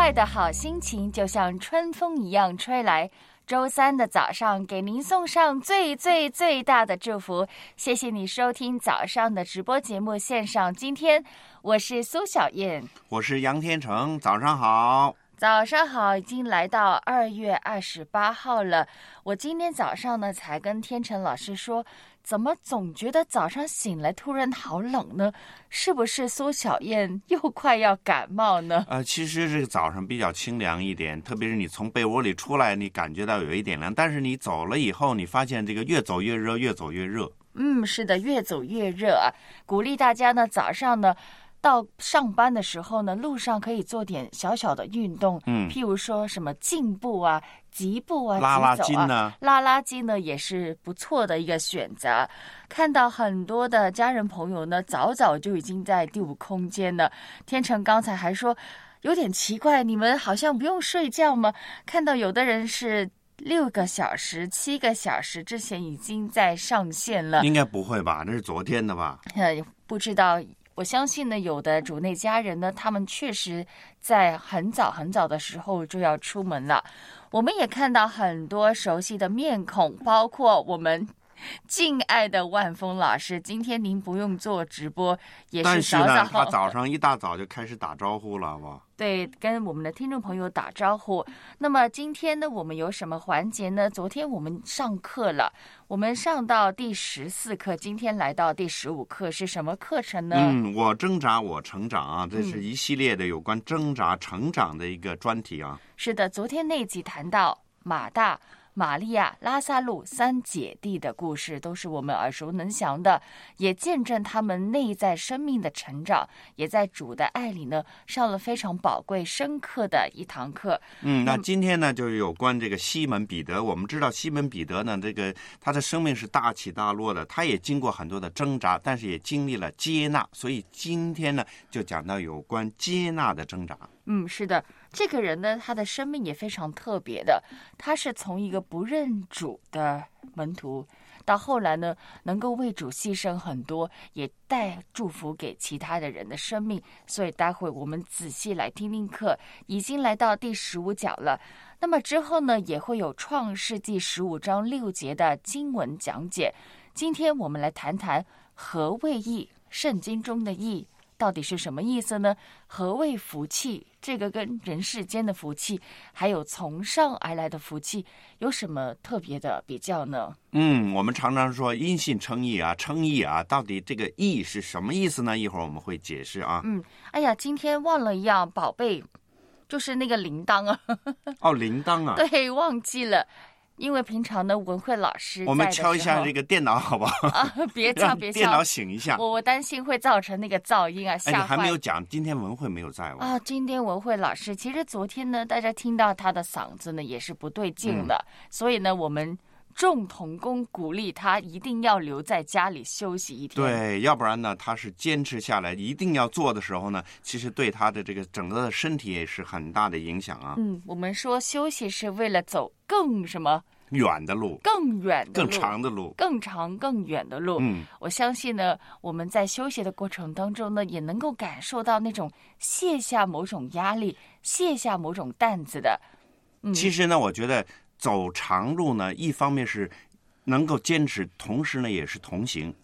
快的好心情就像春风一样吹来。周三的早上，给您送上最最最大的祝福。谢谢你收听早上的直播节目线上。今天我是苏小燕，我是杨天成，早上好。早上好，已经来到二月二十八号了。我今天早上呢，才跟天成老师说，怎么总觉得早上醒来突然好冷呢？是不是苏小燕 又快要感冒呢？呃，其实这个早上比较清凉一点，特别是你从被窝里出来，你感觉到有一点凉，但是你走了以后，你发现这个越走越热，越走越热。嗯，是的，越走越热啊！鼓励大家呢，早上呢。到上班的时候呢，路上可以做点小小的运动，嗯，譬如说什么进步啊、疾步啊、拉拉筋呢，拉拉筋呢也是不错的一个选择。看到很多的家人朋友呢，早早就已经在第五空间了。天成刚才还说有点奇怪，你们好像不用睡觉吗？看到有的人是六个小时、七个小时之前已经在上线了，应该不会吧？那是昨天的吧？呃，不知道。我相信呢，有的主内家人呢，他们确实在很早很早的时候就要出门了。我们也看到很多熟悉的面孔，包括我们 敬爱的万峰老师。今天您不用做直播，也但是呢，早早他早上一大早就开始打招呼了，好不好？对，跟我们的听众朋友打招呼。那么今天呢，我们有什么环节呢？昨天我们上课了，我们上到第十四课，今天来到第十五课，是什么课程呢？嗯，我挣扎，我成长啊，这是一系列的有关挣扎、成长的一个专题啊。是的，昨天那集谈到马大。玛利亚、拉萨路三姐弟的故事都是我们耳熟能详的，也见证他们内在生命的成长，也在主的爱里呢上了非常宝贵、深刻的一堂课。嗯，那今天呢，就是有关这个西门彼得。我们知道西门彼得呢，这个他的生命是大起大落的，他也经过很多的挣扎，但是也经历了接纳。所以今天呢，就讲到有关接纳的挣扎。嗯，是的，这个人呢，他的生命也非常特别的。他是从一个不认主的门徒，到后来呢，能够为主牺牲很多，也带祝福给其他的人的生命。所以待会我们仔细来听听课，已经来到第十五讲了。那么之后呢，也会有创世纪十五章六节的经文讲解。今天我们来谈谈何谓义，圣经中的义。到底是什么意思呢？何谓福气？这个跟人世间的福气，还有从上而来的福气，有什么特别的比较呢？嗯，我们常常说因信称义啊，称义啊，到底这个义是什么意思呢？一会儿我们会解释啊。嗯，哎呀，今天忘了一样宝贝，就是那个铃铛啊。哦，铃铛啊。对，忘记了。因为平常呢，文慧老师我们敲一下这个电脑，好不好？啊，别 敲，别敲，电脑醒一下。我我担心会造成那个噪音啊，吓坏。哎，你还没有讲，今天文慧没有在哦。啊，今天文慧老师，其实昨天呢，大家听到她的嗓子呢也是不对劲的，嗯、所以呢，我们众童工鼓励他一定要留在家里休息一天。对，要不然呢，他是坚持下来一定要做的时候呢，其实对他的这个整个的身体也是很大的影响啊。嗯，我们说休息是为了走更什么？远的路，更远的路，更长的路，更长更远的路。嗯，我相信呢，我们在休息的过程当中呢，也能够感受到那种卸下某种压力、卸下某种担子的。嗯，其实呢，我觉得走长路呢，一方面是能够坚持，同时呢也是同行。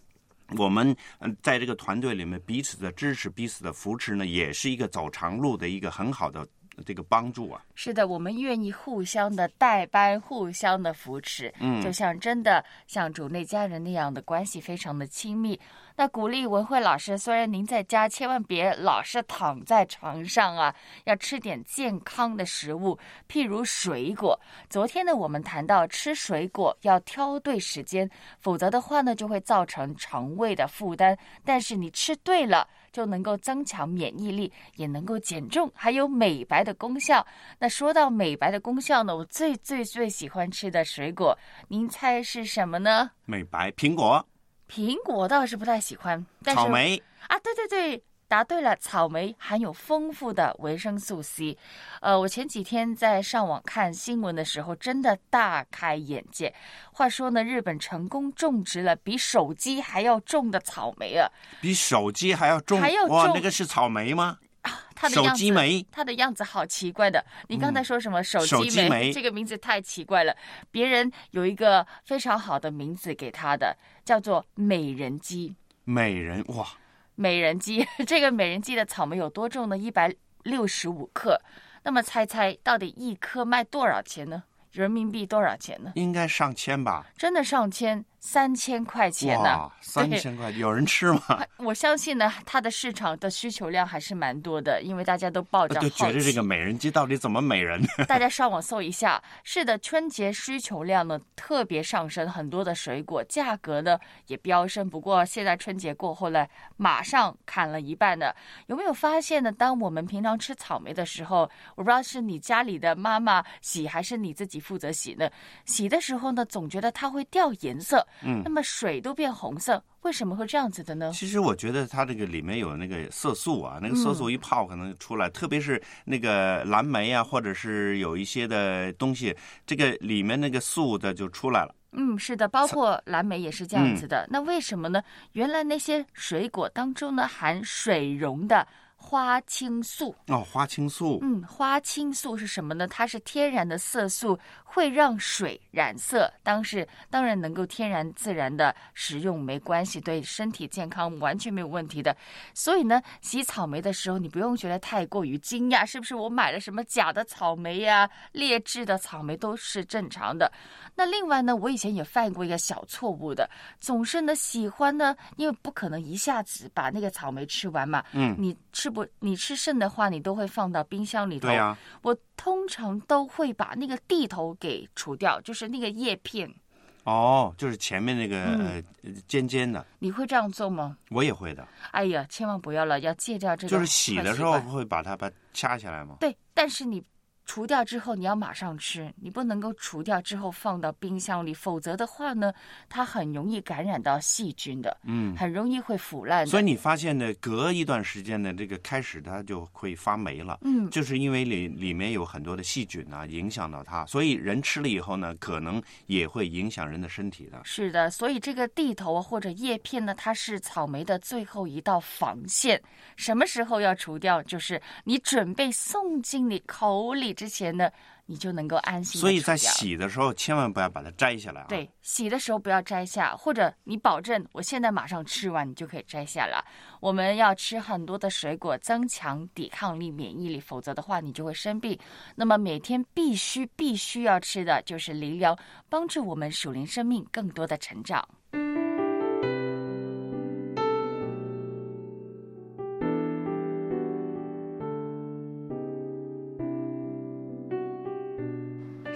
我们嗯，在这个团队里面彼此的支持、彼此的扶持呢，也是一个走长路的一个很好的这个帮助啊。是的，我们愿意互相的代班，互相的扶持，嗯就像真的像主内家人那样的关系，非常的亲密。那鼓励文慧老师，虽然您在家千万别老是躺在床上啊，要吃点健康的食物，譬如水果。昨天呢，我们谈到吃水果要挑对时间，否则的话呢，就会造成肠胃的负担。但是你吃对了。就能够增强免疫力，也能够减重，还有美白的功效。那说到美白的功效呢，我最最最喜欢吃的水果，您猜是什么呢？美白苹果、苹果倒是不太喜欢，但是草莓，啊，对对对，答对了，草莓含有丰富的维生素 C。呃，我前几天在上网看新闻的时候，真的大开眼界。话说呢，日本成功种植了比手机还要重的草莓啊，比手机还要重。还要哇，重那个是草莓吗？啊它的样子机莓，它的样子好奇怪的。你刚才说什么手手机莓？这个名字太奇怪了。别人有一个非常好的名字给它的，叫做美人鸡。美人哇，美人计，这个美人计的草莓有多重呢？一百六十五克。那么猜猜到底一颗卖多少钱呢？人民币多少钱呢？应该上千吧？真的上千，三千块钱呢、哇，三千块，有人吃吗？我相信呢，它的市场的需求量还是蛮多的，因为大家都抱着好就奇。觉得这个美人鸡到底怎么美人？大家上网搜一下，是的，春节需求量呢特别上升，很多的水果价格呢也飙升。不过现在春节过后呢，马上砍了一半的。有没有发现呢？当我们平常吃草莓的时候，我不知道是你家里的妈妈洗还是你自己负责洗呢？洗的时候呢，总觉得它会掉颜色，嗯那么水都变红色，为什么会这样子的呢？其实我觉得它这个里面有那个色素啊，那个色嗯素一泡可能出来，特别是那个蓝莓啊，或者是有一些的东西，这个里面那个素的就出来了。嗯，是的，包括蓝莓也是这样子的。嗯那为什么呢？原来那些水果当中呢含水溶的花青素。哦，花青素，嗯，花青素是什么呢？它是天然的色素，会让水染色。当时当然能够天然自然的食用没关系，对身体健康完全没有问题的。所以呢，洗草莓的时候，你不用觉得太过于惊讶，是不是我买了什么假的草莓呀、劣质的草莓都是正常的。那另外呢，我以前也犯过一个小错误的，总是呢喜欢呢，因为不可能一下子把那个草莓吃完嘛，嗯，你吃不你吃剩的话，你都会放到冰箱里头。对呀、我通常都会把那个蒂头给除掉，就是那个叶片。哦，就是前面那个、嗯呃尖尖的，你会这样做吗？我也会的，哎呀，千万不要了，要戒掉这个。就是洗的时候。会把它把掐起来吗？对，但是你除掉之后，你要马上吃，你不能够除掉之后放到冰箱里，否则的话呢，它很容易感染到细菌的，嗯，很容易会腐烂。所以你发现呢，隔一段时间呢，这个开始它就会发霉了。嗯，就是因为里里面有很多的细菌啊，影响到它，所以人吃了以后呢，可能也会影响人的身体的。是的，所以这个地头啊或者叶片呢，它是草莓的最后一道防线。什么时候要除掉？就是你准备送进你口里之前呢，你就能够安心。所以在。洗的时候，千万不要把它摘下来啊。，对，洗的时候不要摘下，或者你保证我现在马上吃完，你就可以摘下了。我们要吃很多的水果，增强抵抗力、免疫力，否则的话你就会生病。那么每天必须必须要吃的就是灵粮，帮助我们属灵生命更多的成长。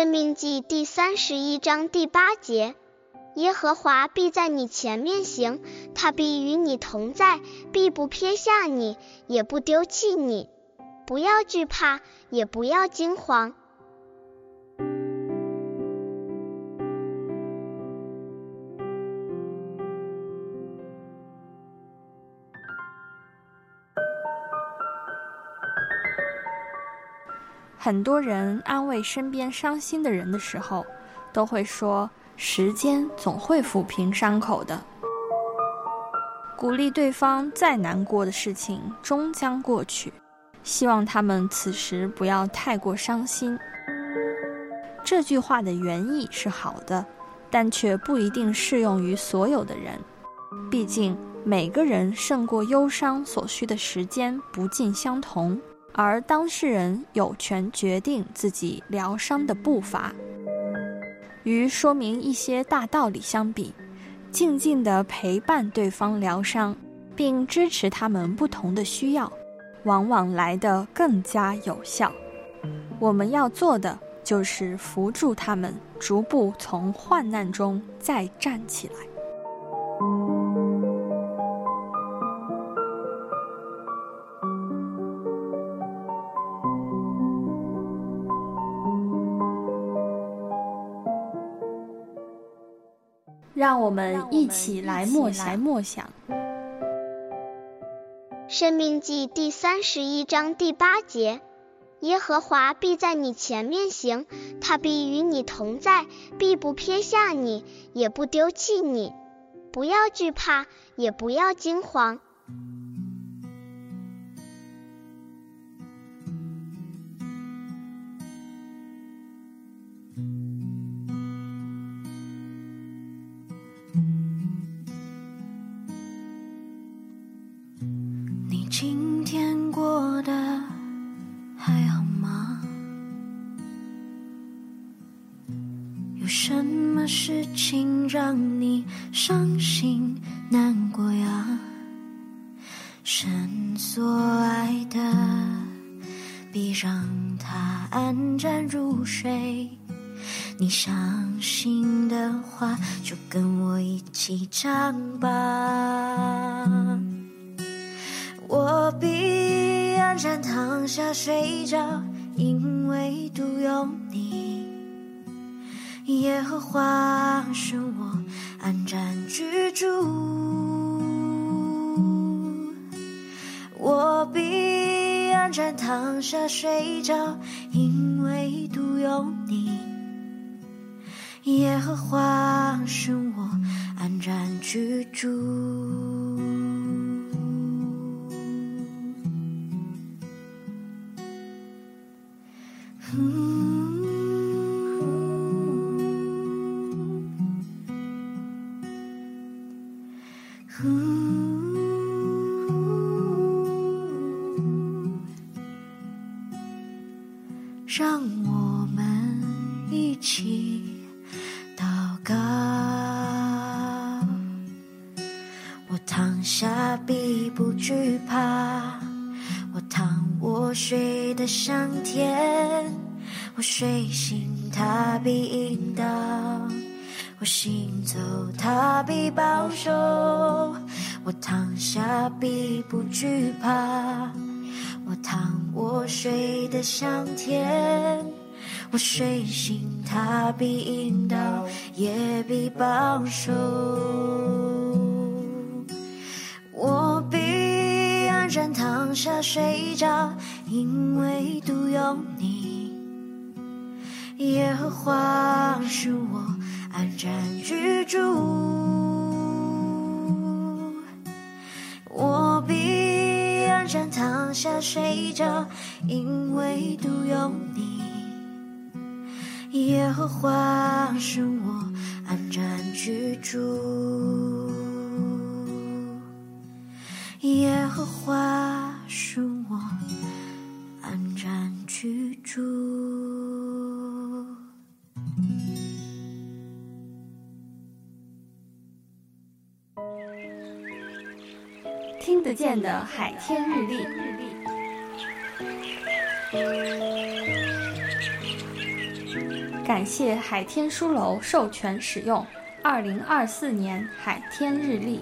生命记第三十一章第八节：耶和华必在你前面行，他必与你同在，必不撇下你，也不丢弃你。不要惧怕，也不要惊慌。很多人安慰身边伤心的人的时候，都会说：“时间总会抚平伤口的。”鼓励对方再难过的事情终将过去，希望他们此时不要太过伤心。这句话的原意是好的，但却不一定适用于所有的人。毕竟每个人胜过忧伤所需的时间不尽相同，而当事人有权决定自己疗伤的步伐。与说明一些大道理相比。静静地陪伴对方疗伤，并支持他们不同的需要，往往来得更加有效。我们要做的就是扶助他们，逐步从患难中再站起来。让我们一起来默想。默想。生命记第三十一章第八节：耶和华必在你前面行，他必与你同在，必不撇下你，也不丢弃你。不要惧怕，也不要惊慌。呼，让我们一起祷告。我躺下必不惧怕，我躺卧睡得香甜，我睡醒他必引导，我行走他必保守。下，必不惧怕；我躺，我睡得香甜；我睡醒，他必引导，也必保守。我必安然躺下睡着。因为独有你，耶和华使我安然居住。着，因为独有你，耶和华是我安然居住。耶和华是我。居住。听得见的海天日历，感谢海天书楼授权使用二零二四年海天日历。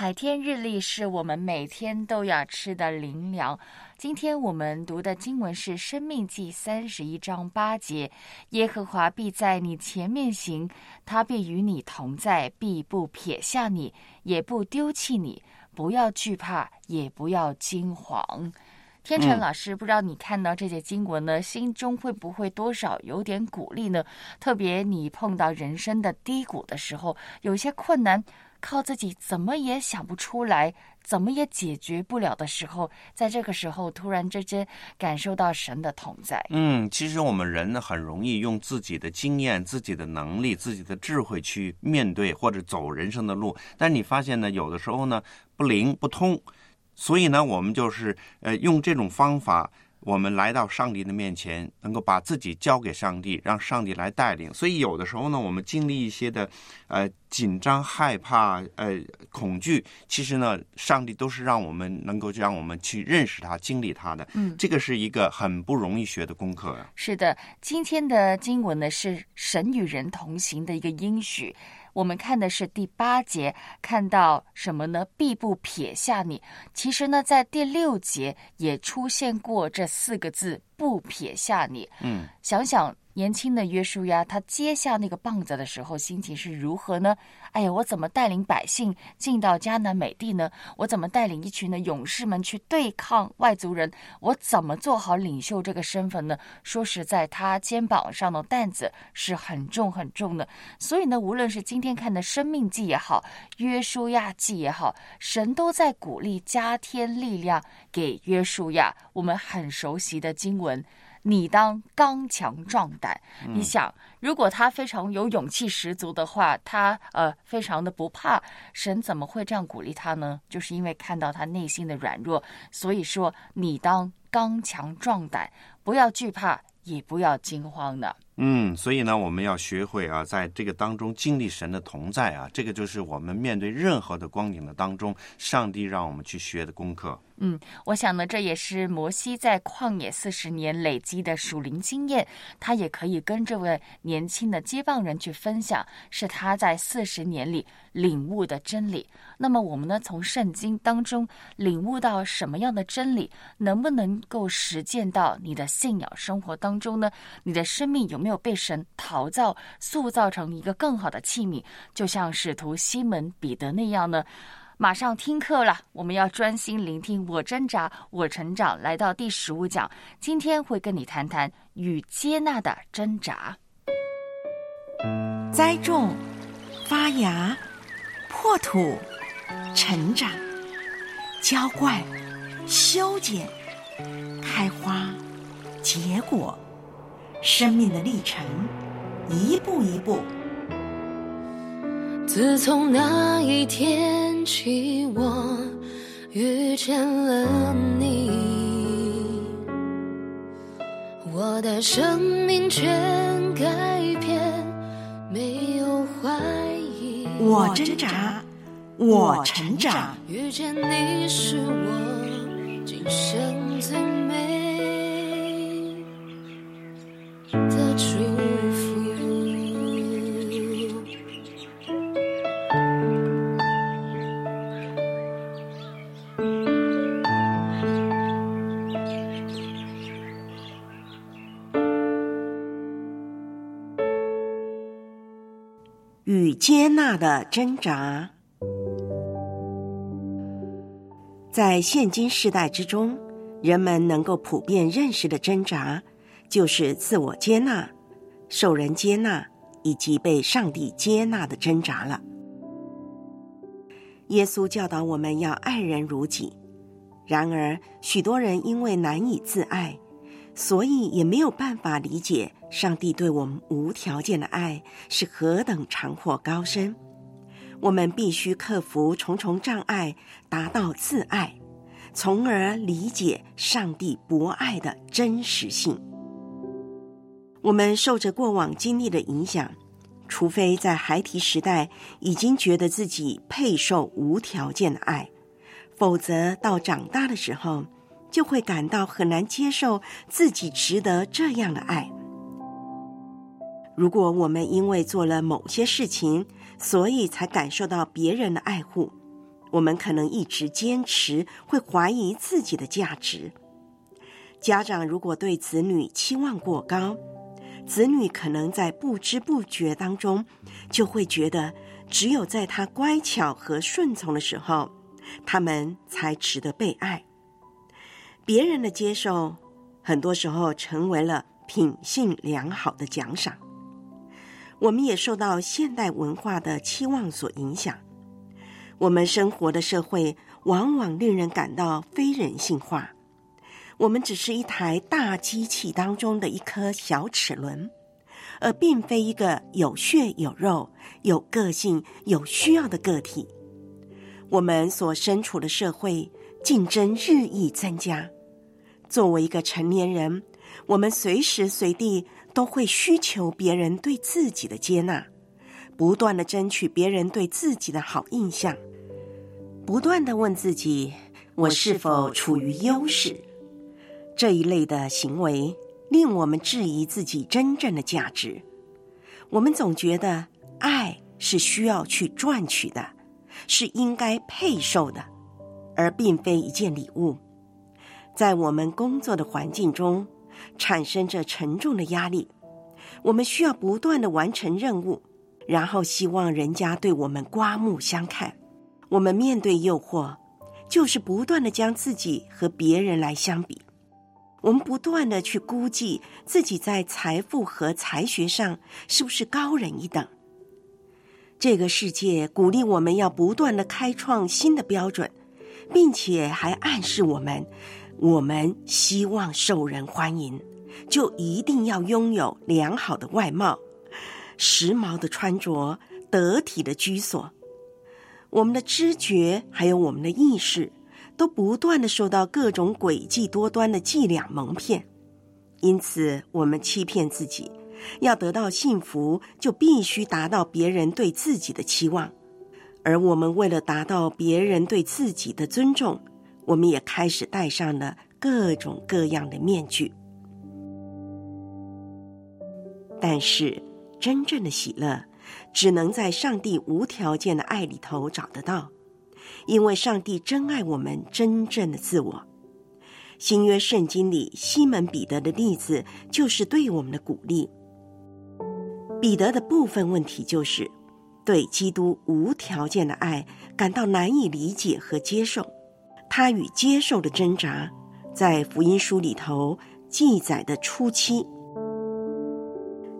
海天日历是我们每天都要吃的灵粮。今天我们读的经文是《生命记》三十一章八节：“耶和华必在你前面行，他必与你同在，必不撇下你，也不丢弃你。不要惧怕，也不要惊惶。”天成老师，不知道你看到这些经文呢，心中会不会多少有点鼓励呢？特别你碰到人生的低谷的时候，有些困难。靠自己怎么也想不出来，怎么也解决不了的时候，在这个时候突然之间感受到神的同在。嗯，其实我们人呢很容易用自己的经验、自己的能力、自己的智慧去面对或者走人生的路，但你发现呢，有的时候呢不灵不通，所以呢，我们就是呃用这种方法。我们来到上帝的面前，能够把自己交给上帝，让上帝来带领。所以有的时候呢，我们经历一些的呃紧张、害怕、呃恐惧，其实呢，上帝都是让我们能够让我们去认识他、经历他的。嗯，这个是一个很不容易学的功课呀。是的，今天的经文呢是神与人同行的一个应许。我们看的是第八节，看到什么呢？必不撇下你。其实呢，在第六节也出现过这四个字：不撇下你。嗯，想想。年轻的约书亚，他接下那个棒子的时候，心情是如何呢？哎呀，我怎么带领百姓进到迦南美地呢？我怎么带领一群的勇士们去对抗外族人？我怎么做好领袖这个身份呢？说实在，他肩膀上的担子是很重很重的。所以呢，无论是今天看的生命记也好，约书亚记也好，神都在鼓励加添力量给约书亚。我们很熟悉的经文。你当刚强壮胆。你想，如果他非常有勇气十足的话，他呃非常的不怕，神怎么会这样鼓励他呢？就是因为看到他内心的软弱，所以说你当刚强壮胆，不要惧怕，也不要惊慌的。嗯，所以呢，我们要学会啊，在这个当中经历神的同在啊，这个就是我们面对任何的光景的当中，上帝让我们去学的功课。嗯，我想呢，这也是摩西在旷野四十年累积的属灵经验，他也可以跟这位年轻的接棒人去分享，是他在四十年里领悟的真理。那么我们呢，从圣经当中领悟到什么样的真理，能不能够实践到你的信仰生活当中呢？你的生命有没有被神陶造、塑造成一个更好的器皿？就像使徒西门彼得那样呢？马上听课了，我们要专心聆听。我挣扎，我成长。来到第十五讲，今天会跟你谈谈与接纳的挣扎。栽种、发芽、破土、成长、浇灌、修剪、开花、结果，生命的历程，一步一步。自从那一天起，我遇见了你，我的生命全改变，没有怀疑。我挣扎，我成长，遇见你是我今生最美接纳的挣扎，在现今世代之中，人们能够普遍认识的挣扎，就是自我接纳、受人接纳以及被上帝接纳的挣扎了。耶稣教导我们要爱人如己，然而许多人因为难以自爱。所以也没有办法理解上帝对我们无条件的爱是何等长阔高深。我们必须克服重重障碍，达到自爱，从而理解上帝博爱的真实性。我们受着过往经历的影响，除非在孩提时代已经觉得自己配受无条件的爱，否则到长大的时候。就会感到很难接受自己值得这样的爱。如果我们因为做了某些事情，所以才感受到别人的爱护，我们可能一直坚持，会怀疑自己的价值。家长如果对子女期望过高，子女可能在不知不觉当中，就会觉得只有在他乖巧和顺从的时候，他们才值得被爱。别人的接受，很多时候成为了品性良好的奖赏。我们也受到现代文化的期望所影响，我们生活的社会往往令人感到非人性化。我们只是一台大机器当中的一颗小齿轮，而并非一个有血有肉、有个性、有需要的个体。我们所身处的社会竞争日益增加，作为一个成年人，我们随时随地。都会需求别人对自己的接纳，不断的争取别人对自己的好印象，不断的问自己：我是否处于优势？这一类的行为令我们质疑自己真正的价值。我们总觉得爱是需要去赚取的，是应该配受的，而并非一件礼物。在我们工作的环境中。产生着沉重的压力，我们需要不断的完成任务，然后希望人家对我们刮目相看。我们面对诱惑，就是不断的将自己和别人来相比，我们不断的去估计自己在财富和才学上是不是高人一等。这个世界鼓励我们要不断的开创新的标准，并且还暗示我们。我们希望受人欢迎，就一定要拥有良好的外貌、时髦的穿着、得体的居所。我们的知觉还有我们的意识，都不断的受到各种诡计多端的伎俩蒙骗。因此，我们欺骗自己，要得到幸福，就必须达到别人对自己的期望。而我们为了达到别人对自己的尊重。我们也开始戴上了各种各样的面具，但是真正的喜乐只能在上帝无条件的爱里头找得到，因为上帝真爱我们真正的自我。新约圣经里西门彼得的例子就是对我们的鼓励。彼得的部分问题就是对基督无条件的爱感到难以理解和接受。他与接受的挣扎，在福音书里头记载的初期，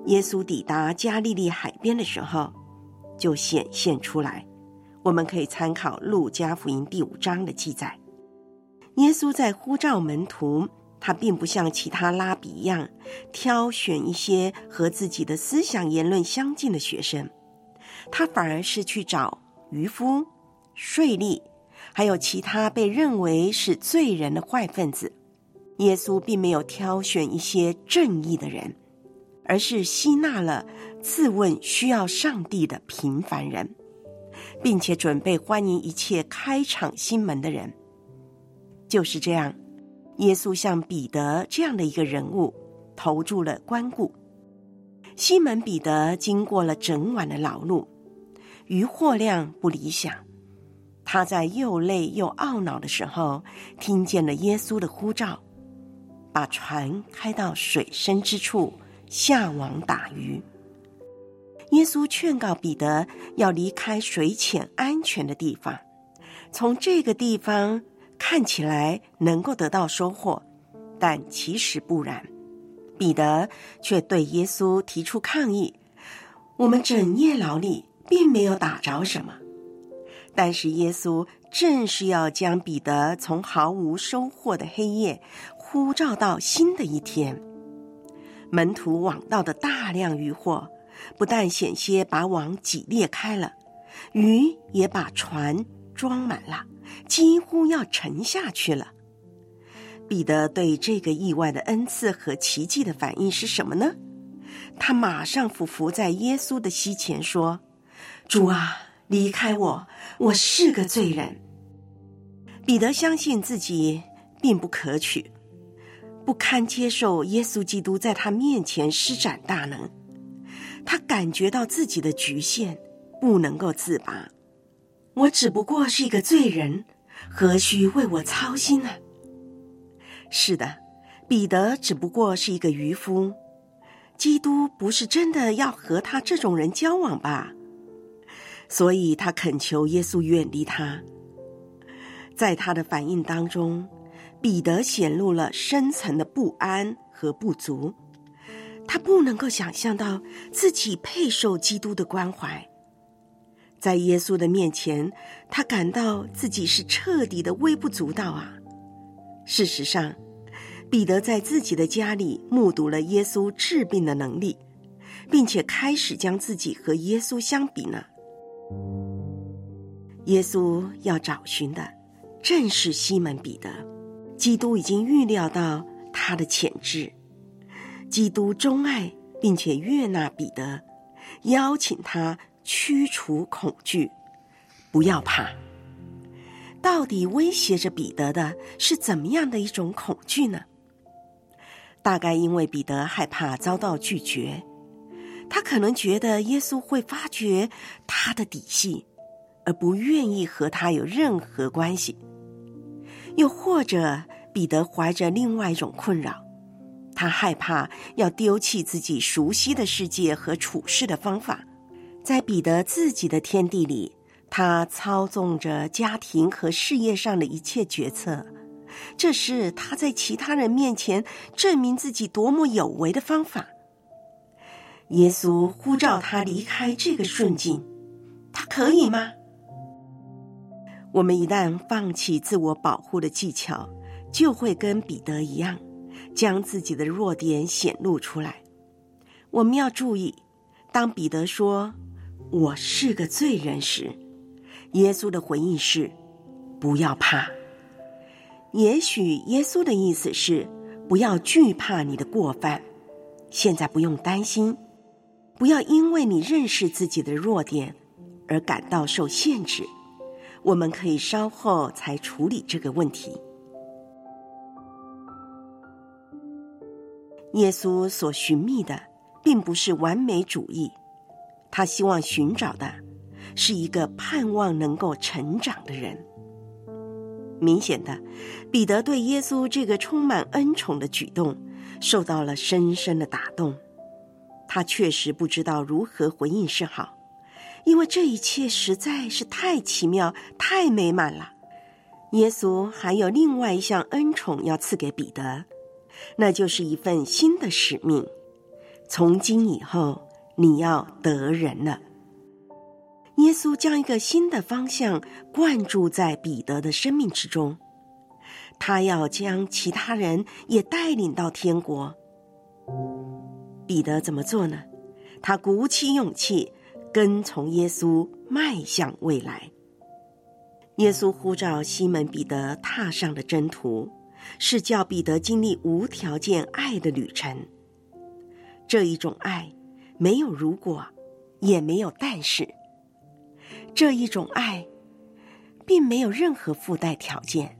耶稣抵达加利利海边的时候，就显现出来。我们可以参考路加福音第五章的记载。耶稣在呼召门徒，他并不像其他拉比一样挑选一些和自己的思想言论相近的学生，他反而是去找渔夫、税吏。还有其他被认为是罪人的坏分子，耶稣并没有挑选一些正义的人，而是吸纳了自问需要上帝的平凡人，并且准备欢迎一切开敞心门的人。就是这样，耶稣像彼得这样的一个人物投注了关顾。西门彼得经过了整晚的劳碌，渔获量不理想。他在又累又懊恼的时候，听见了耶稣的呼召，把船开到水深之处下网打鱼。耶稣劝告彼得要离开水浅安全的地方，从这个地方看起来能够得到收获，但其实不然。彼得却对耶稣提出抗议：“我们整夜劳力，并没有打着什么。”但是耶稣正是要将彼得从毫无收获的黑夜呼召到新的一天。门徒网到的大量渔获，不但险些把网挤裂开了，鱼也把船装满了，几乎要沉下去了。彼得对这个意外的恩赐和奇迹的反应是什么呢？他马上俯伏在耶稣的膝前说：“主啊！”离开我，我是个罪人。彼得相信自己并不可取，不堪接受耶稣基督在他面前施展大能。他感觉到自己的局限，不能够自拔。我只不过是一个罪人，何须为我操心呢？是的，彼得只不过是一个渔夫，基督不是真的要和他这种人交往吧？所以他恳求耶稣远离他。在他的反应当中，彼得显露了深层的不安和不足。他不能够想象到自己配受基督的关怀，在耶稣的面前，他感到自己是彻底的微不足道啊。事实上，彼得在自己的家里目睹了耶稣治病的能力，并且开始将自己和耶稣相比呢。耶稣要找寻的正是西门彼得，基督已经预料到他的潜质。基督钟爱并且悦纳彼得，邀请他驱除恐惧，不要怕。到底威胁着彼得的是怎么样的一种恐惧呢？大概因为彼得害怕遭到拒绝，他可能觉得耶稣会发觉他的底细，而不愿意和他有任何关系。又或者彼得怀着另外一种困扰。他害怕要丢弃自己熟悉的世界和处事的方法，在彼得自己的天地里，他操纵着家庭和事业上的一切决策。这是他在其他人面前证明自己多么有为的方法。耶稣呼召他离开这个顺境，他可以吗？我们一旦放弃自我保护的技巧，就会跟彼得一样。将自己的弱点显露出来。我们要注意，当彼得说“我是个罪人”时，耶稣的回应是“不要怕”。也许耶稣的意思是不要惧怕你的过犯，现在不用担心，不要因为你认识自己的弱点而感到受限制。我们可以稍后才处理这个问题。耶稣所寻觅的，并不是完美主义，他希望寻找的，是一个盼望能够成长的人。明显的，彼得对耶稣这个充满恩宠的举动，受到了深深的打动。他确实不知道如何回应是好，因为这一切实在是太奇妙、太美满了。耶稣还有另外一项恩宠要赐给彼得。那就是一份新的使命。从今以后，你要得人了。耶稣将一个新的方向灌注在彼得的生命之中，他要将其他人也带领到天国。彼得怎么做呢？他鼓起勇气，跟从耶稣，迈向未来。耶稣呼召西门彼得踏上了征途。是叫彼得经历无条件爱的旅程。这一种爱，没有如果，也没有但是。这一种爱，并没有任何附带条件。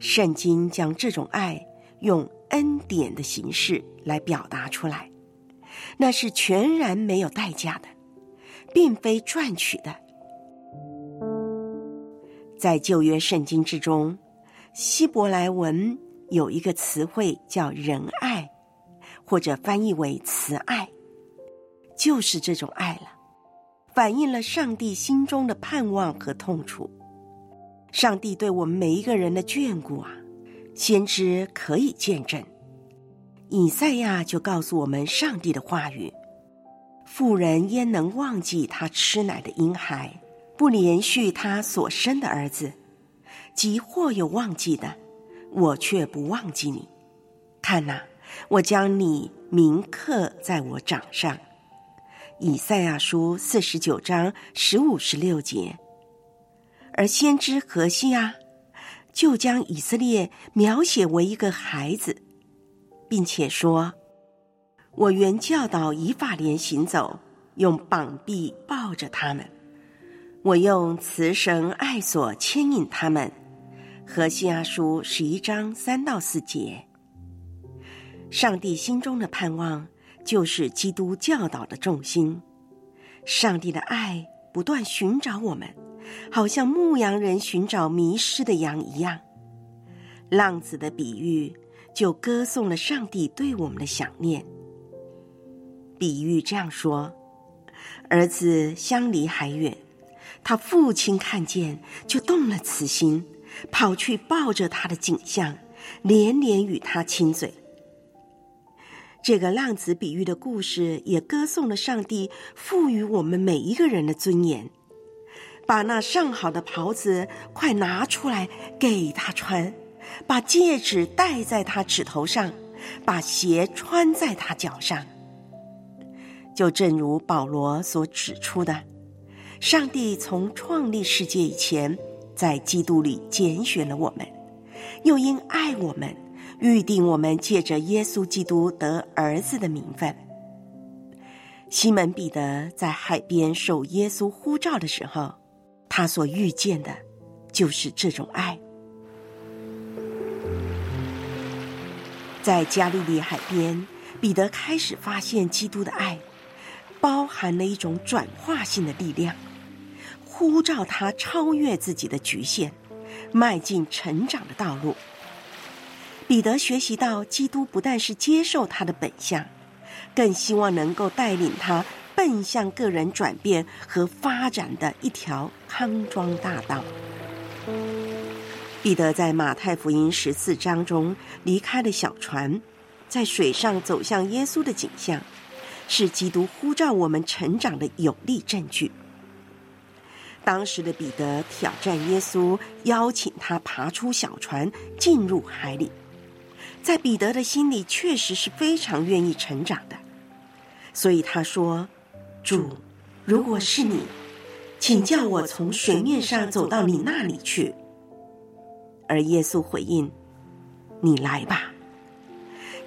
圣经将这种爱用恩典的形式来表达出来，那是全然没有代价的，并非赚取的。在旧约圣经之中。希伯来文有一个词汇叫“仁爱”，或者翻译为“慈爱”，就是这种爱了，反映了上帝心中的盼望和痛楚。上帝对我们每一个人的眷顾啊，先知可以见证。以赛亚就告诉我们上帝的话语：“妇人焉能忘记她吃奶的婴孩，不连续他所生的儿子？”即或有忘记的，我却不忘记你。看呐，我将你铭刻在我掌上。以赛亚书四十九章十五十六节。而先知何西啊，就将以色列描写为一个孩子，并且说：“我原教导以法莲行走，用膀臂抱着他们；我用慈绳爱索牵引他们。”何西阿书十一章三到四节，上帝心中的盼望就是基督教导的重心。上帝的爱不断寻找我们，好像牧羊人寻找迷失的羊一样。浪子的比喻就歌颂了上帝对我们的想念。比喻这样说：儿子相离还远，他父亲看见就动了慈心，跑去抱着他的景象，连连与他亲嘴。这个浪子比喻的故事也歌颂了上帝赋予我们每一个人的尊严。把那上好的袍子快拿出来给他穿，把戒指戴在他指头上，把鞋穿在他脚上。就正如保罗所指出的，上帝从创立世界以前，在基督里拣选了我们，又因爱我们。预定我们借着耶稣基督得儿子的名分。西门彼得在海边受耶稣呼召的时候，他所遇见的，就是这种爱。在加利利海边，彼得开始发现基督的爱，包含了一种转化性的力量，呼召他超越自己的局限，迈进成长的道路。彼得学习到，基督不但是接受他的本相，更希望能够带领他奔向个人转变和发展的一条康庄大道。彼得在马太福音十四章中离开了小船，在水上走向耶稣的景象，是基督呼召我们成长的有力证据。当时的彼得挑战耶稣，邀请他爬出小船，进入海里。在彼得的心里，确实是非常愿意成长的，所以他说：“主，如果是你，请叫我从水面上走到你那里去。”而耶稣回应：“你来吧。”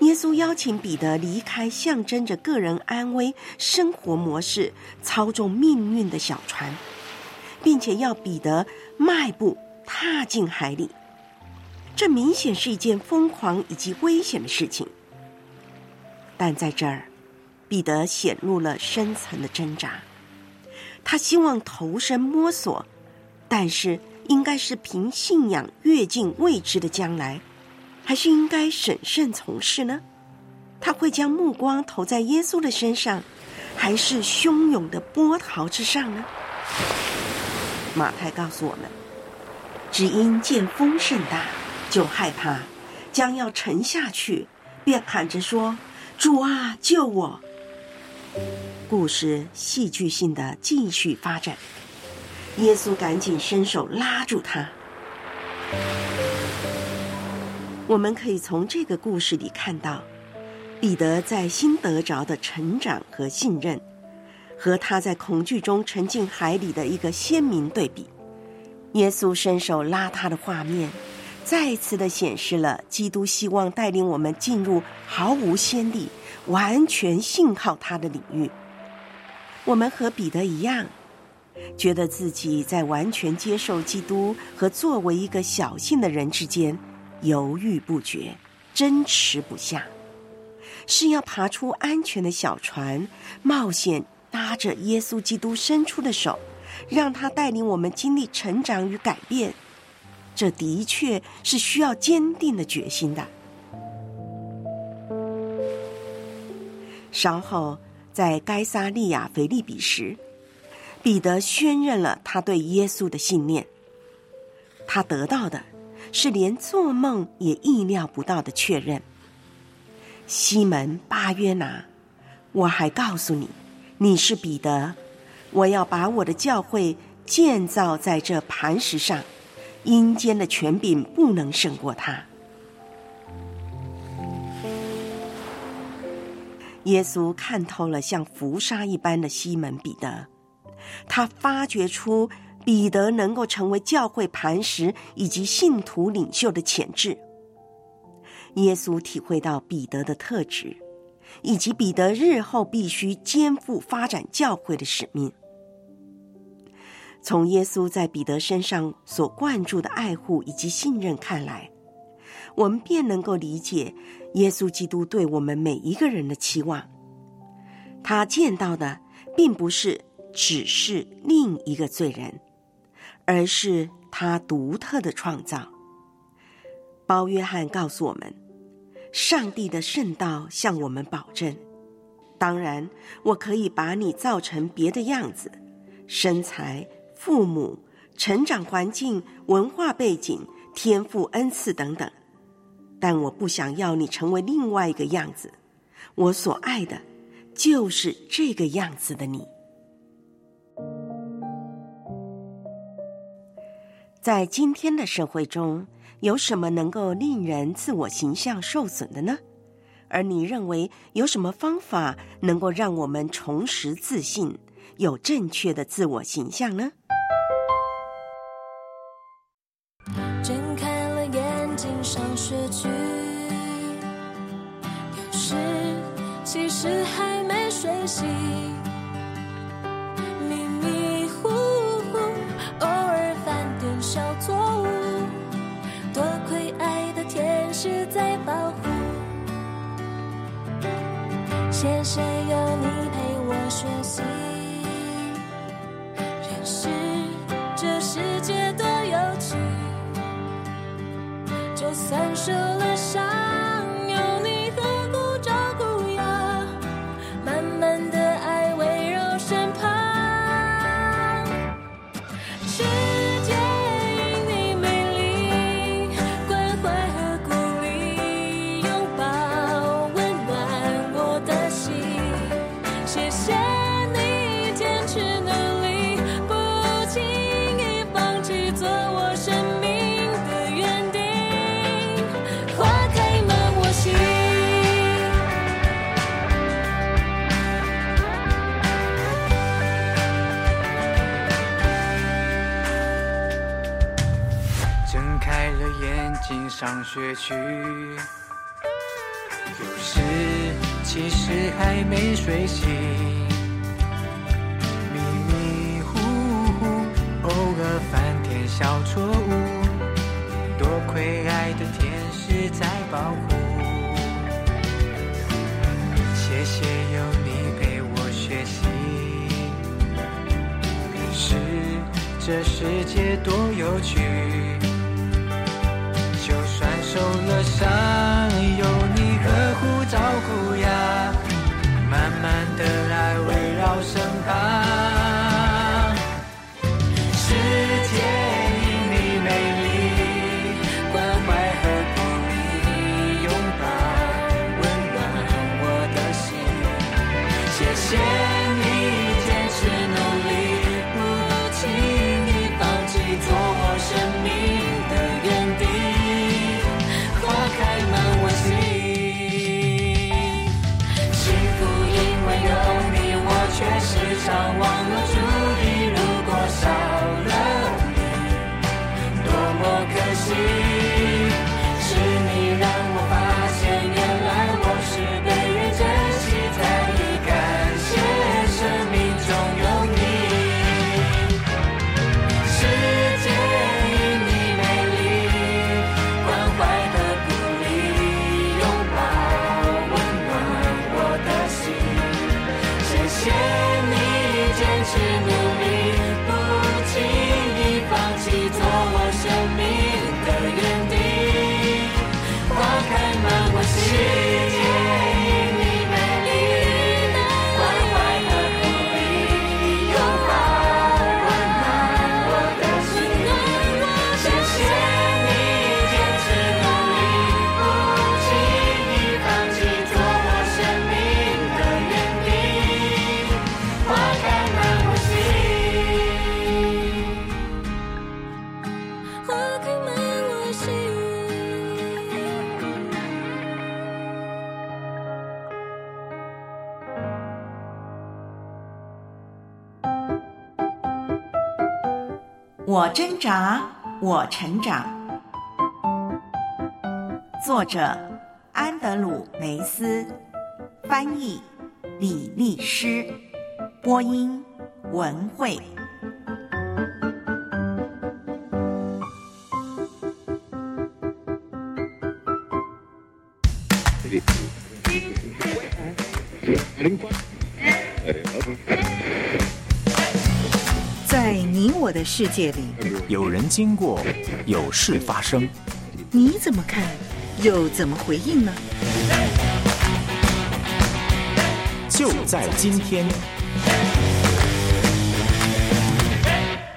耶稣邀请彼得离开象征着个人安危生活模式、操纵命运的小船，并且要彼得迈步踏进海里。这明显是一件疯狂以及危险的事情，但在这儿，彼得显露了深层的挣扎。他希望投身摸索，但是应该是凭信仰跃进未知的将来，还是应该审慎从事呢？他会将目光投在耶稣的身上，还是汹涌的波涛之上呢？马太告诉我们，只因见风甚大。就害怕将要沉下去，便喊着说：“主啊，救我！”故事戏剧性的继续发展。耶稣赶紧伸手拉住他。我们可以从这个故事里看到，彼得在新得着的成长和信任，和他在恐惧中沉进海里的一个鲜明对比。耶稣伸手拉他的画面。再次的显示了基督希望带领我们进入毫无先例、完全信靠他的领域。我们和彼得一样，觉得自己在完全接受基督和作为一个小信的人之间犹豫不决、争持不下，是要爬出安全的小船，冒险搭着耶稣基督伸出的手，让他带领我们经历成长与改变。这的确是需要坚定的决心的。稍后，在该撒利亚腓利比时，彼得宣认了他对耶稣的信念。他得到的是连做梦也意料不到的确认。西门巴约拿，我还告诉你，你是彼得，我要把我的教会建造在这磐石上。阴间的权柄不能胜过他。耶稣看透了像浮沙一般的西门彼得，他发掘出彼得能够成为教会磐石以及信徒领袖的潜质。耶稣体会到彼得的特质，以及彼得日后必须肩负发展教会的使命。从耶稣在彼得身上所灌注的爱护以及信任看来，我们便能够理解耶稣基督对我们每一个人的期望。他见到的并不是只是另一个罪人，而是他独特的创造。包约翰告诉我们，上帝的圣道向我们保证：当然，我可以把你造成别的样子，身材、父母、成长环境、文化背景、天赋、恩赐等等，但我不想要你成为另外一个样子。我所爱的，就是这个样子的你。在今天的社会中，有什么能够令人自我形象受损的呢？而你认为有什么方法能够让我们重拾自信，有正确的自我形象呢？散射了伤上学去，有时其实还没睡醒，迷迷糊糊，偶尔犯点小错误，多亏爱的天使在保护。谢谢有你陪我学习，可是这世界多有趣。受了伤，挣扎，我成长。作者：安德鲁·梅斯，翻译：李丽诗，播音：文慧。的世界里，有人经过，有事发生，你怎么看，又怎么回应呢？就在今天。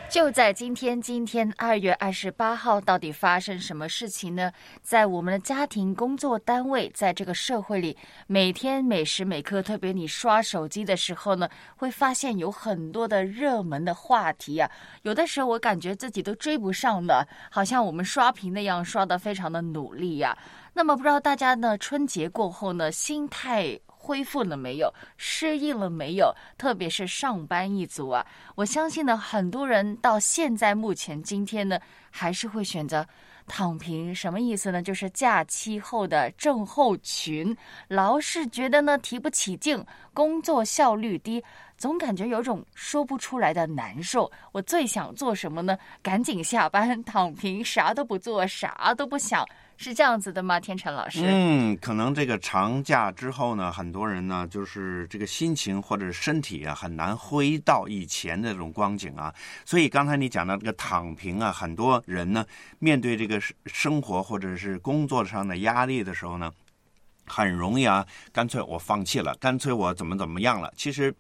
就在今天，今天二月二十八号，到底发生什么事情呢？在我们的家庭、工作单位，在这个社会里，每天每时每刻，特别你刷手机的时候呢，会发现有很多的热门的话题啊。有的时候我感觉自己都追不上了，好像我们刷屏那样刷的非常的努力呀。那么不知道大家呢，春节过后呢，心态。恢复了没有？适应了没有？特别是上班一族啊，我相信呢，很多人到现在目前今天呢，还是会选择躺平。什么意思呢？就是假期后的症候群，老是觉得呢提不起劲，工作效率低，总感觉有种说不出来的难受。我最想做什么呢？赶紧下班躺平，啥都不做，啥都不想。是这样子的吗，天成老师？嗯，可能这个长假之后呢，很多人呢，就是这个心情或者身体啊，很难回到以前的这种光景啊。所以刚才你讲到这个躺平啊，很多人呢，面对这个生活或者是工作上的压力的时候呢，很容易啊，干脆我放弃了，干脆我怎么怎么样了。其实。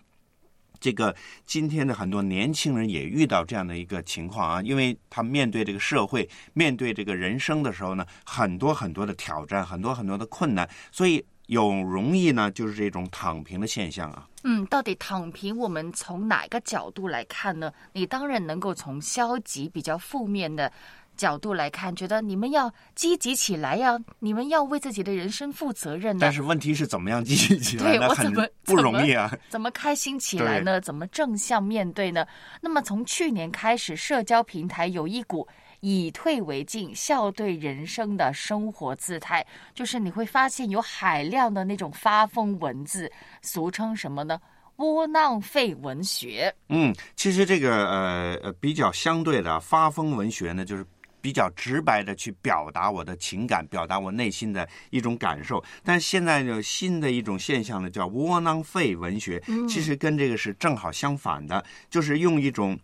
这个今天的很多年轻人也遇到这样的一个情况啊，因为他面对这个社会、面对这个人生的时候呢，很多很多的挑战，很多很多的困难，所以有容易呢，就是这种躺平的现象啊。嗯，到底躺平，我们从哪个角度来看呢？你当然能够从消极、比较负面的。角度来看，觉得你们要积极起来呀！你们要为自己的人生负责任呢。但是问题是怎么样积极起来？对我怎么不容易啊？怎么开心起来呢？怎么正向面对呢？那么从去年开始，社交平台有一股以退为进、笑对人生的生活姿态，就是你会发现有海量的那种发疯文字，俗称什么呢？窝囊废文学。嗯，其实这个呃呃比较相对的发疯文学呢，就是。比较直白的去表达我的情感，表达我内心的一种感受。但是现在有新的一种现象呢，叫窝囊废文学。其实跟这个是正好相反的，就是用一种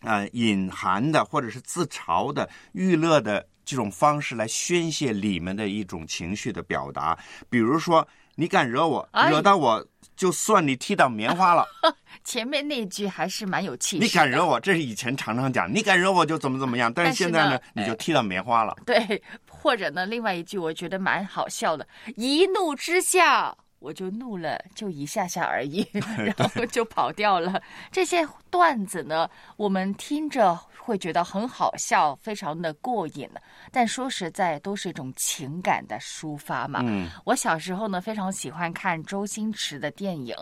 呃隐含的或者是自嘲的娱乐的这种方式来宣泄里面的一种情绪的表达。比如说，你敢惹我，惹到我。就算你踢到棉花了，前面那句还是蛮有气势。你敢惹我，这是以前常常讲，你敢惹我就怎么怎么样。但是现在呢，你就踢到棉花了。对，或者呢，另外一句我觉得蛮好笑的，一怒之下。我就怒了，就一下下而已，然后就跑掉了。这些段子呢，我们听着会觉得很好笑，非常的过瘾。但说实在，都是一种情感的抒发嘛。嗯，我小时候呢，非常喜欢看周星驰的电影。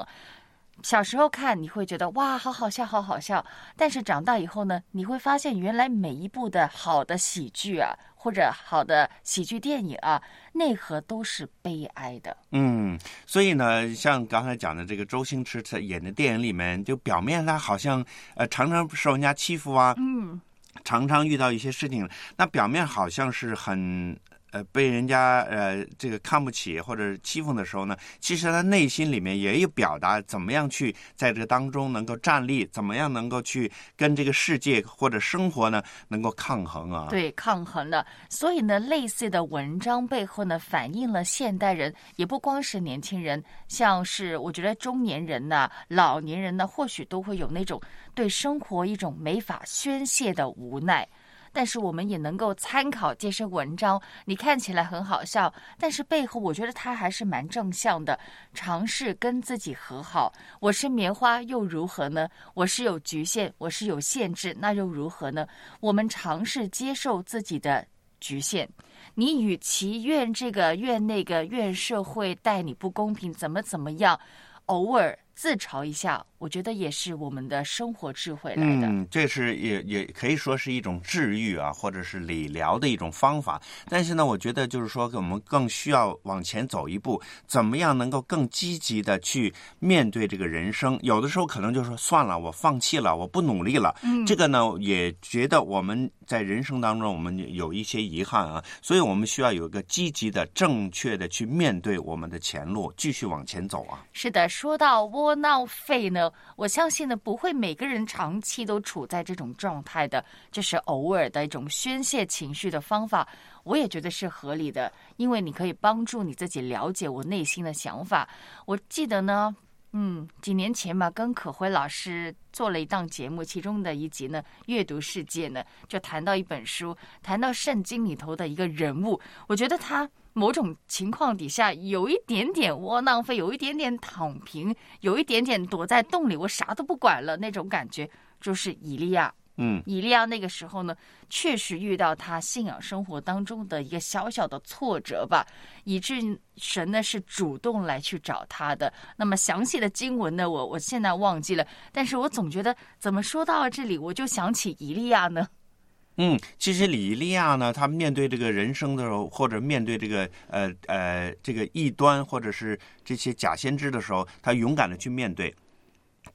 小时候看你会觉得哇，好好笑，好好笑。但是长大以后呢，你会发现原来每一部的好的喜剧啊。或者好的喜剧电影啊，内核都是悲哀的。嗯，所以呢，像刚才讲的这个周星驰他演的电影里面，就表面他好像呃常常受人家欺负啊，嗯，常常遇到一些事情，那表面好像是很。呃，被人家呃这个看不起或者欺负的时候呢，其实他内心里面也有表达怎么样去在这当中能够站立，怎么样能够去跟这个世界或者生活呢能够抗衡啊？对，抗衡的。所以呢，类似的文章背后呢，反映了现代人，也不光是年轻人，像是我觉得中年人呢、老年人呢，或许都会有那种对生活一种没法宣泄的无奈。但是我们也能够参考这些文章，你看起来很好笑，但是背后我觉得它还是蛮正向的。尝试跟自己和好，我是棉花又如何呢？我是有局限，我是有限制，那又如何呢？我们尝试接受自己的局限。你与其怨这个怨那个怨社会待你不公平，怎么怎么样，偶尔。自嘲一下，我觉得也是我们的生活智慧来的。嗯，这是也也可以说是一种治愈啊，或者是理疗的一种方法。但是呢，我觉得就是说，我们更需要往前走一步，怎么样能够更积极的去面对这个人生？有的时候可能就说算了，我放弃了，我不努力了。嗯，这个呢，也觉得我们在人生当中我们有一些遗憾啊，所以我们需要有一个积极的、正确的去面对我们的前路，继续往前走啊。是的，说到我。窝囊废呢？我相信呢，不会每个人长期都处在这种状态的，这是偶尔的一种宣泄情绪的方法。我也觉得是合理的，因为你可以帮助你自己了解我内心的想法。我记得呢。嗯，几年前吧，跟可辉老师做了一档节目，其中的一集呢，阅读世界呢，就谈到一本书，谈到圣经里头的一个人物。我觉得他某种情况底下有一点点窝囊废，有一点点躺平，有一点点躲在洞里，我啥都不管了那种感觉，就是以利亚。嗯，以利亚那个时候呢，确实遇到他信仰生活当中的一个小小的挫折吧，以致神呢是主动来去找他的。那么详细的经文呢，我我现在忘记了，但是我总觉得怎么说到这里，我就想起以利亚呢。嗯，其实李利亚呢，他面对这个人生的时候，或者面对这个呃呃这个异端，或者是这些假先知的时候，他勇敢的去面对。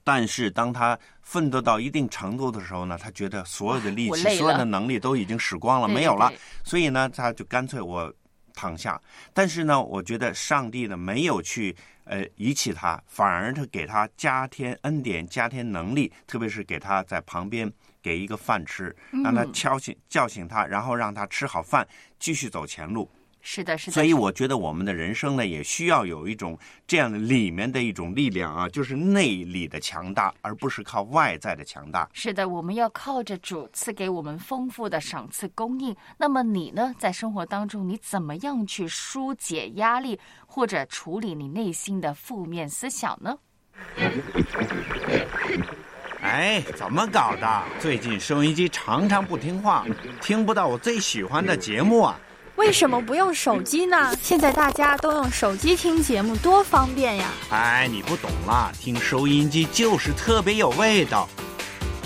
但是当他奋斗到一定程度的时候呢，他觉得所有的力气、所有的能力都已经使光了，没有了，所以呢，他就干脆我躺下。但是呢，我觉得上帝呢没有去呃遗弃他，反而他给他加添恩典、加添能力，特别是给他在旁边给一个饭吃，让他敲醒、叫醒他，然后让他吃好饭，继续走前路。是的，是的。所以我觉得我们的人生呢，也需要有一种这样的里面的一种力量啊，就是内里的强大，而不是靠外在的强大。是的，我们要靠着主赐给我们丰富的赏赐供应。那么你呢，在生活当中，你怎么样去疏解压力，或者处理你内心的负面思想呢？哎，怎么搞的？最近收音机常常不听话，听不到我最喜欢的节目啊！为什么不用手机呢？现在大家都用手机听节目，多方便呀！哎，你不懂啦，听收音机就是特别有味道。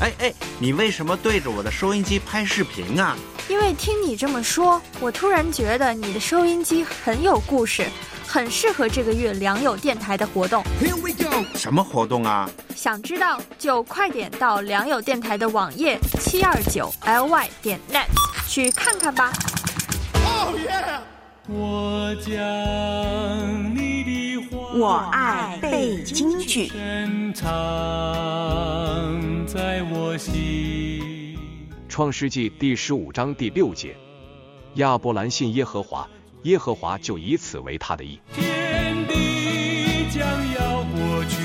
哎哎，你为什么对着我的收音机拍视频啊？因为听你这么说，我突然觉得你的收音机很有故事，很适合这个月良友电台的活动。Here we go！什么活动啊？想知道就快点到良友电台的网页七二九 ly 点 net 去看看吧。我将你的话，我爱背京剧，深藏在我心。创世纪第十五章第六节，亚伯兰信耶和华，耶和华就以此为他的意。天地将要过去，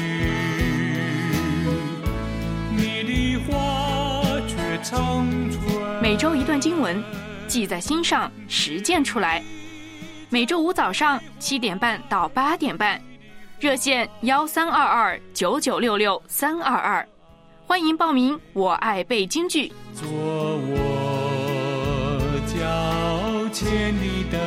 你的话却长存。每周一段经文。记在心上，实践出来。每周五早上七点半到八点半，热线幺三二二九九六六三二二，欢迎报名。我爱背京剧。做我脚前的灯，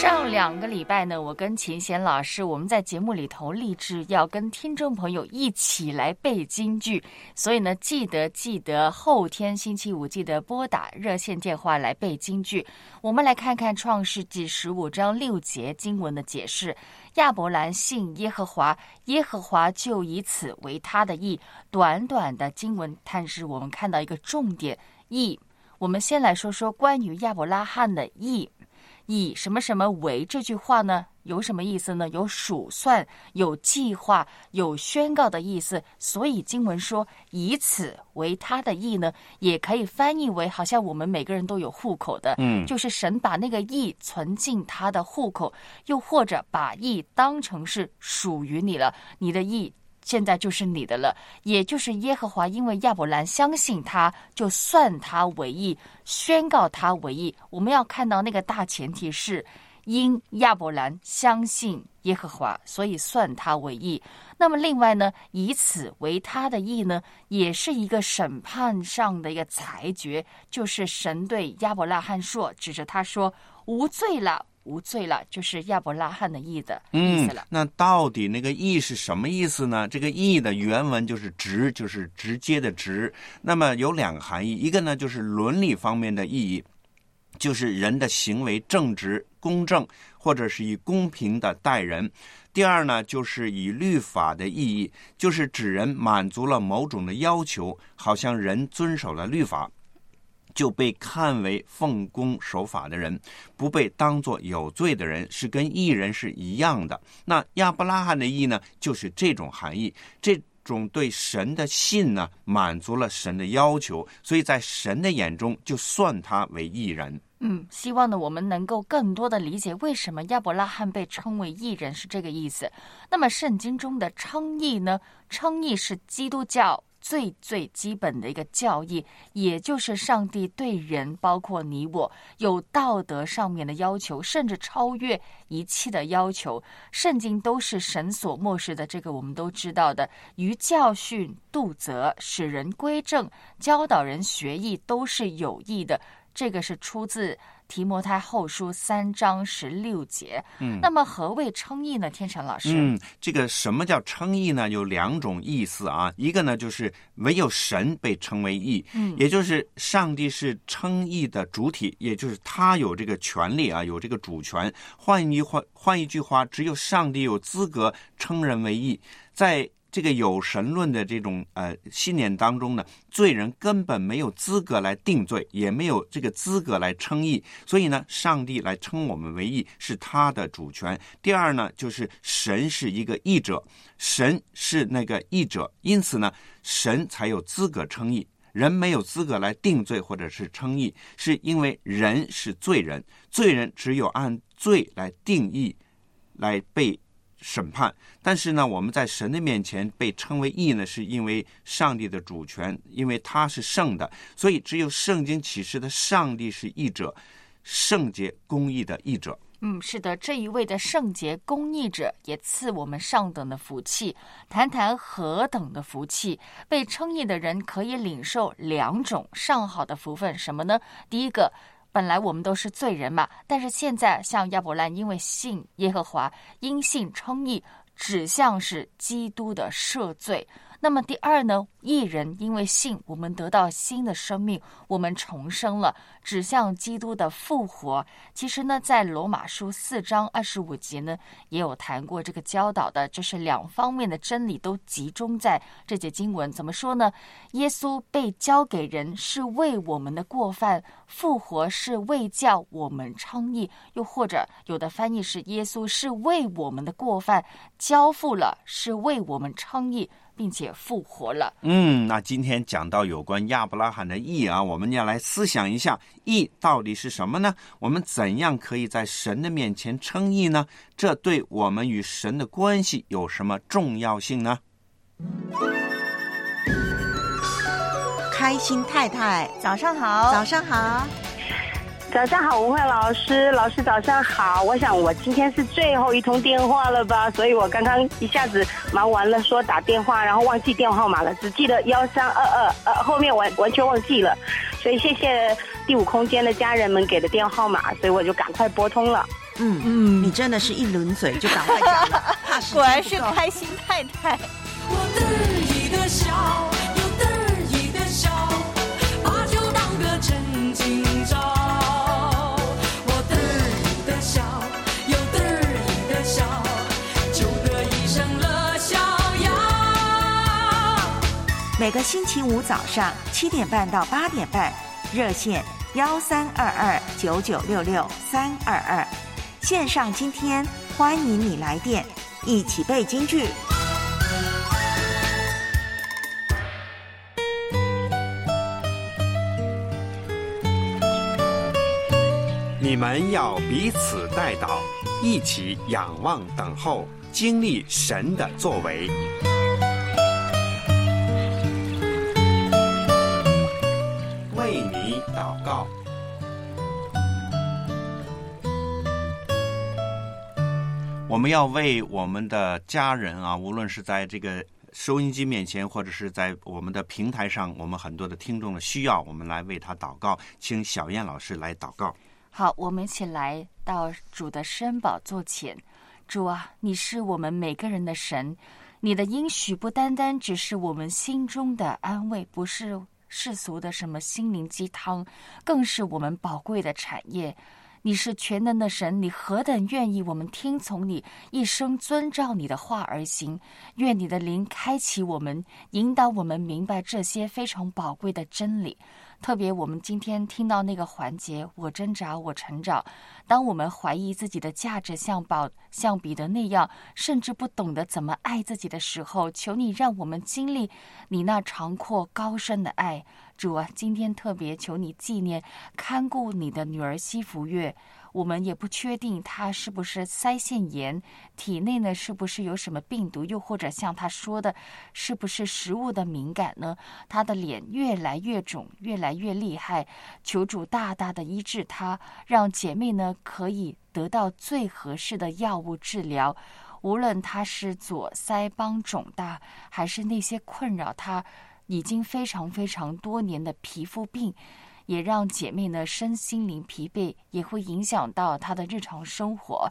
上两个礼拜呢，我跟秦贤老师，我们在节目里头立志要跟听众朋友一起来背京剧，所以呢，记得记得后天星期五记得拨打热线电话来背京剧。我们来看看创世纪十五章六节经文的解释：亚伯兰信耶和华，耶和华就以此为他的意。短短的经文，但是我们看到一个重点意。我们先来说说关于亚伯拉罕的意。以什么什么为这句话呢？有什么意思呢？有数算、有计划、有宣告的意思。所以经文说以此为他的意呢，也可以翻译为好像我们每个人都有户口的，嗯，就是神把那个意存进他的户口，又或者把意当成是属于你了，你的意。现在就是你的了，也就是耶和华，因为亚伯兰相信他，就算他为义，宣告他为义。我们要看到那个大前提是，因亚伯兰相信耶和华，所以算他为义。那么另外呢，以此为他的义呢，也是一个审判上的一个裁决，就是神对亚伯拉罕说，指着他说无罪了。无罪了，就是亚伯拉罕的义的意思了。那到底那个义是什么意思呢？这个义的原文就是直，就是直接的直。那么有两个含义，一个呢就是伦理方面的意义，就是人的行为正直公正，或者是以公平的待人。第二呢，就是以律法的意义，就是指人满足了某种的要求，好像人遵守了律法，就被看为奉公守法的人，不被当作有罪的人，是跟义人是一样的。那亚伯拉罕的义呢，就是这种含义，这种对神的信呢，满足了神的要求，所以在神的眼中，就算他为义人。嗯，希望呢，我们能够更多的理解为什么亚伯拉罕被称为义人是这个意思。那么，圣经中的称义呢？称义是基督教最最基本的一个教义，也就是上帝对人，包括你我，有道德上面的要求，甚至超越一切的要求。圣经都是神所漠视的，这个我们都知道的。于教训、度责、使人归正、教导人学艺，都是有益的。这个是出自提摩太后书三章十六节。嗯，那么何谓称义呢？天成老师，嗯，这个什么叫称义呢？有两种意思啊。一个呢，就是唯有神被称为义，嗯，也就是上帝是称义的主体，也就是他有这个权利啊，有这个主权。换一句话，换一句话，只有上帝有资格称人为义，在。这个有神论的这种呃信念当中呢，罪人根本没有资格来定罪，也没有这个资格来称义，所以呢，上帝来称我们为义是他的主权。第二呢，就是神是一个义者，神是那个义者，因此呢，神才有资格称义，人没有资格来定罪或者是称义，是因为人是罪人，罪人只有按罪来定义，来被。审判，但是呢，我们在神的面前被称为义呢，是因为上帝的主权，因为他是圣的，所以只有圣经启示的上帝是义者，圣洁公义的义者。嗯，是的，这一位的圣洁公义者也赐我们上等的福气。谈谈何等的福气，被称义的人可以领受两种上好的福分，什么呢？第一个。本来我们都是罪人嘛，但是现在像亚伯兰因为信耶和华，因信称义，指向是基督的赦罪。那么第二呢？一人因为信，我们得到新的生命，我们重生了，指向基督的复活。其实呢，在罗马书四章二十五节呢，也有谈过这个教导的，就是两方面的真理都集中在这节经文。怎么说呢？耶稣被交给人是为我们的过犯，复活是为叫我们称义。又或者有的翻译是耶稣是为我们的过犯交付了，是为我们称义。并且复活了。嗯，那今天讲到有关亚伯拉罕的义啊，我们要来思想一下，义到底是什么呢？我们怎样可以在神的面前称义呢？这对我们与神的关系有什么重要性呢？开心太太，早上好，早上好。早上好，文慧老师，老师早上好。我想我今天是最后一通电话了吧，所以我刚刚一下子忙完了，说打电话，然后忘记电话号码了，只记得幺三二二，呃，后面完完全忘记了。所以谢谢第五空间的家人们给的电话号码，所以我就赶快拨通了。嗯嗯，你真的是一轮嘴就赶快讲了，果然是开心太太。每个星期五早上七点半到八点半，热线幺三二二九九六六三二二，线上今天欢迎你来电，一起背京剧。你们要彼此带祷，一起仰望等候，经历神的作为。我们要为我们的家人啊，无论是在这个收音机面前，或者是在我们的平台上，我们很多的听众的需要，我们来为他祷告。请小燕老师来祷告。好，我们一起来到主的身宝座前。主啊，你是我们每个人的神，你的应许不单单只是我们心中的安慰，不是。世俗的什么心灵鸡汤，更是我们宝贵的产业。你是全能的神，你何等愿意我们听从你，一生遵照你的话而行。愿你的灵开启我们，引导我们明白这些非常宝贵的真理。特别我们今天听到那个环节，我挣扎，我成长。当我们怀疑自己的价值，像宝像彼得那样，甚至不懂得怎么爱自己的时候，求你让我们经历你那长阔高深的爱。主啊，今天特别求你纪念看顾你的女儿西福月。我们也不确定他是不是腮腺炎，体内呢是不是有什么病毒，又或者像他说的，是不是食物的敏感呢？他的脸越来越肿，越来越厉害，求主大大的医治他，让姐妹呢可以得到最合适的药物治疗。无论他是左腮帮肿大，还是那些困扰他已经非常非常多年的皮肤病。也让姐妹呢身心灵疲惫，也会影响到她的日常生活。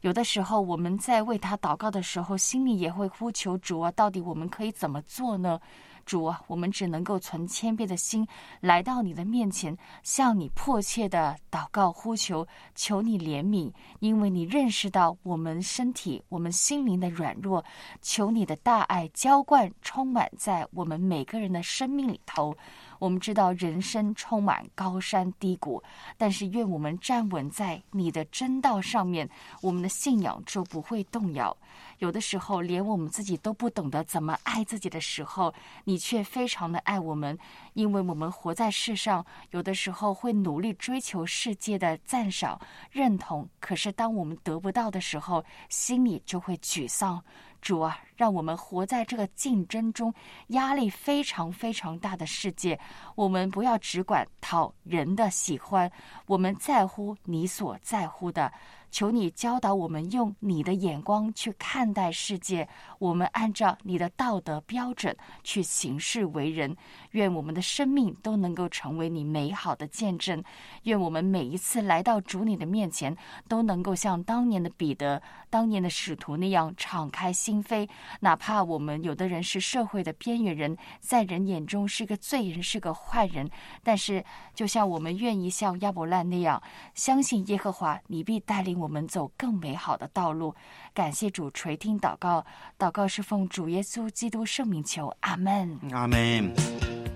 有的时候我们在为她祷告的时候，心里也会呼求主啊，到底我们可以怎么做呢？主啊，我们只能够存谦卑的心来到你的面前，向你迫切的祷告呼求，求你怜悯，因为你认识到我们身体、我们心灵的软弱，求你的大爱浇灌充满在我们每个人的生命里头。我们知道人生充满高山低谷，但是愿我们站稳在你的真道上面，我们的信仰就不会动摇。有的时候，连我们自己都不懂得怎么爱自己的时候，你却非常的爱我们，因为我们活在世上，有的时候会努力追求世界的赞赏、认同，可是当我们得不到的时候，心里就会沮丧。主啊，让我们活在这个竞争中、压力非常非常大的世界，我们不要只管讨人的喜欢，我们在乎你所在乎的。求你教导我们用你的眼光去看待世界，我们按照你的道德标准去行事为人。愿我们的生命都能够成为你美好的见证。愿我们每一次来到主你的面前，都能够像当年的彼得、当年的使徒那样敞开心扉。哪怕我们有的人是社会的边缘人，在人眼中是个罪人、是个坏人，但是就像我们愿意像亚伯兰那样，相信耶和华，你必带领我。我们走更美好的道路，感谢主垂听祷告，祷告是奉主耶稣基督圣名求，阿门，阿门。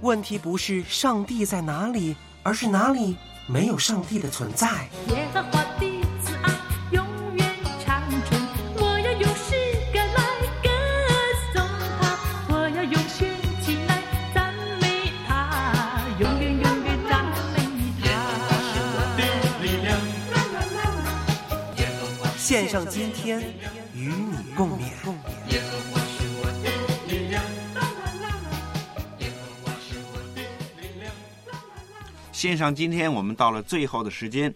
问题不是上帝在哪里，而是哪里没有上帝的存在。上今天，与你共勉。线上今天，我们到了最后的时间。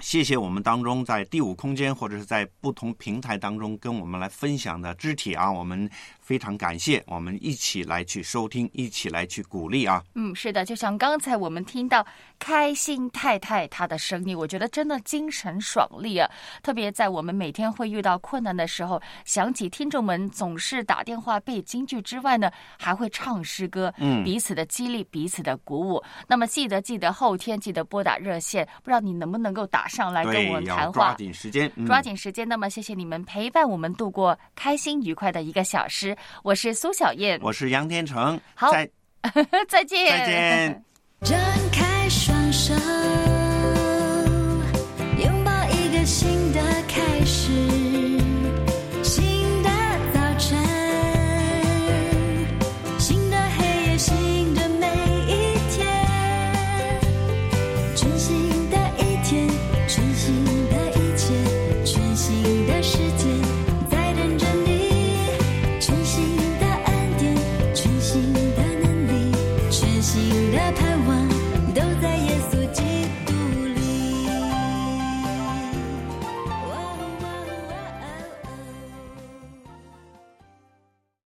谢谢我们当中在第五空间或者是在不同平台当中跟我们来分享的肢体啊，我们。非常感谢，我们一起来去收听，一起来去鼓励啊！嗯，是的，就像刚才我们听到开心太太她的声音，我觉得真的精神爽利啊！特别在我们每天会遇到困难的时候，想起听众们总是打电话背京剧之外呢，还会唱诗歌，嗯，彼此的激励，彼此的鼓舞。那么记得记得后天记得拨打热线，不知道你能不能够打上来跟我们谈话？抓紧时间，抓紧时间。那么谢谢你们陪伴我们度过开心愉快的一个小时。我是苏小燕，我是杨天成，好，再 再见，再见。张开双手，拥抱一个新的开始。